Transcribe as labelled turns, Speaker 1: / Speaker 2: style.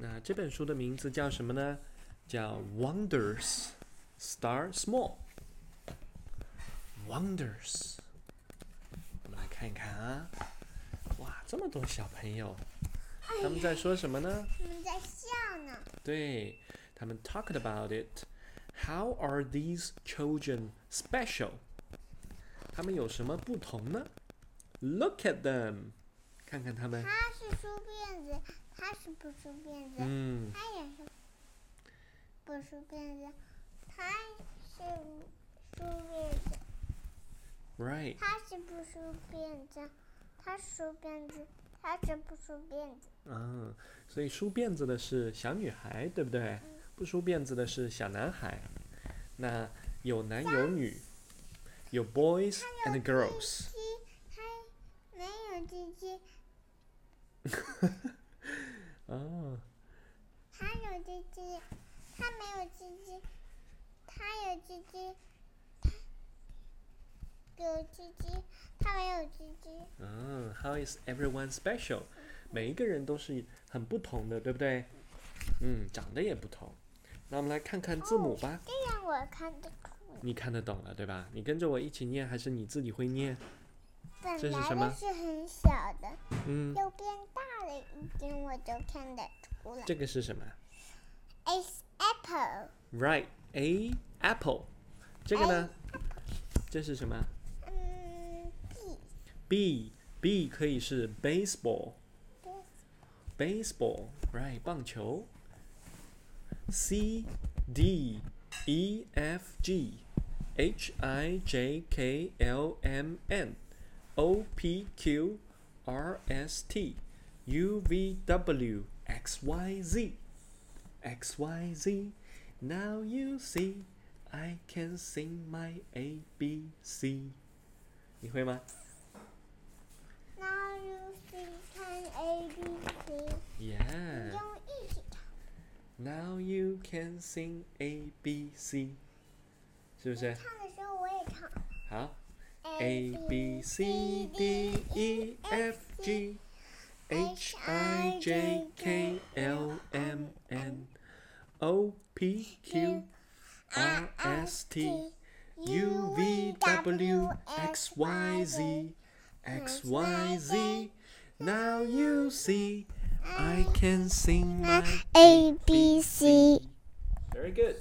Speaker 1: 那这本书的名字叫什么呢？叫 Wonders Start Small。Wonders，我们来看一看啊，哇，这么多小朋友，他们在说什么呢？
Speaker 2: 他们在笑呢。
Speaker 1: 对，他们 talked about it. How are these children special? 他们有什么不同呢？Look at them，看看他们。
Speaker 2: 他是梳辫子，他是不梳辫子，
Speaker 1: 嗯，
Speaker 2: 他也是不梳辫子，他是梳辫子
Speaker 1: ，right，
Speaker 2: 他是不梳辫子，他梳辫子，他是不梳辫子。
Speaker 1: 嗯，所以梳辫子的是小女孩，对不对？不梳辫子的是小男孩。那有男有女，有 boys
Speaker 2: 他
Speaker 1: and girls。
Speaker 2: 鸡没有鸡鸡，
Speaker 1: 哦，
Speaker 2: 他有他没有鸡鸡，他有鸡鸡，他有鸡鸡，他没有鸡鸡。
Speaker 1: 嗯，How is everyone special？每一个人都是很不同的，对不对？嗯，长得也不同。那我们来看看字母吧。
Speaker 2: 这样我看得出，
Speaker 1: 你看得懂了，对吧？你跟着我一起念，还是你自己会念？
Speaker 2: 本来
Speaker 1: 这是什么
Speaker 2: 是很小的，
Speaker 1: 嗯，
Speaker 2: 又变大了一点，我就看得出来。
Speaker 1: 这个是什么
Speaker 2: It's apple，
Speaker 1: ？Right，A apple。这个呢？这是什么
Speaker 2: 嗯？
Speaker 1: B B 可以是 baseball。
Speaker 2: ，B，
Speaker 1: baseball，right，棒球。C D E F G H I J K L M N O P Q R S T U V W X Y Z XYZ. Now you see, I can sing my A B C. 你会吗
Speaker 2: ？Now you see, can A B C。
Speaker 1: Yeah。
Speaker 2: 用一起唱。
Speaker 1: Now you can sing A B C，是不是？
Speaker 2: 唱的时候我也唱。
Speaker 1: 好。A B C D E F G H I。J K L M N O P Q R S T U V W X Y Z X Y Z. Now you see I can sing my
Speaker 2: A B
Speaker 1: C。Very good.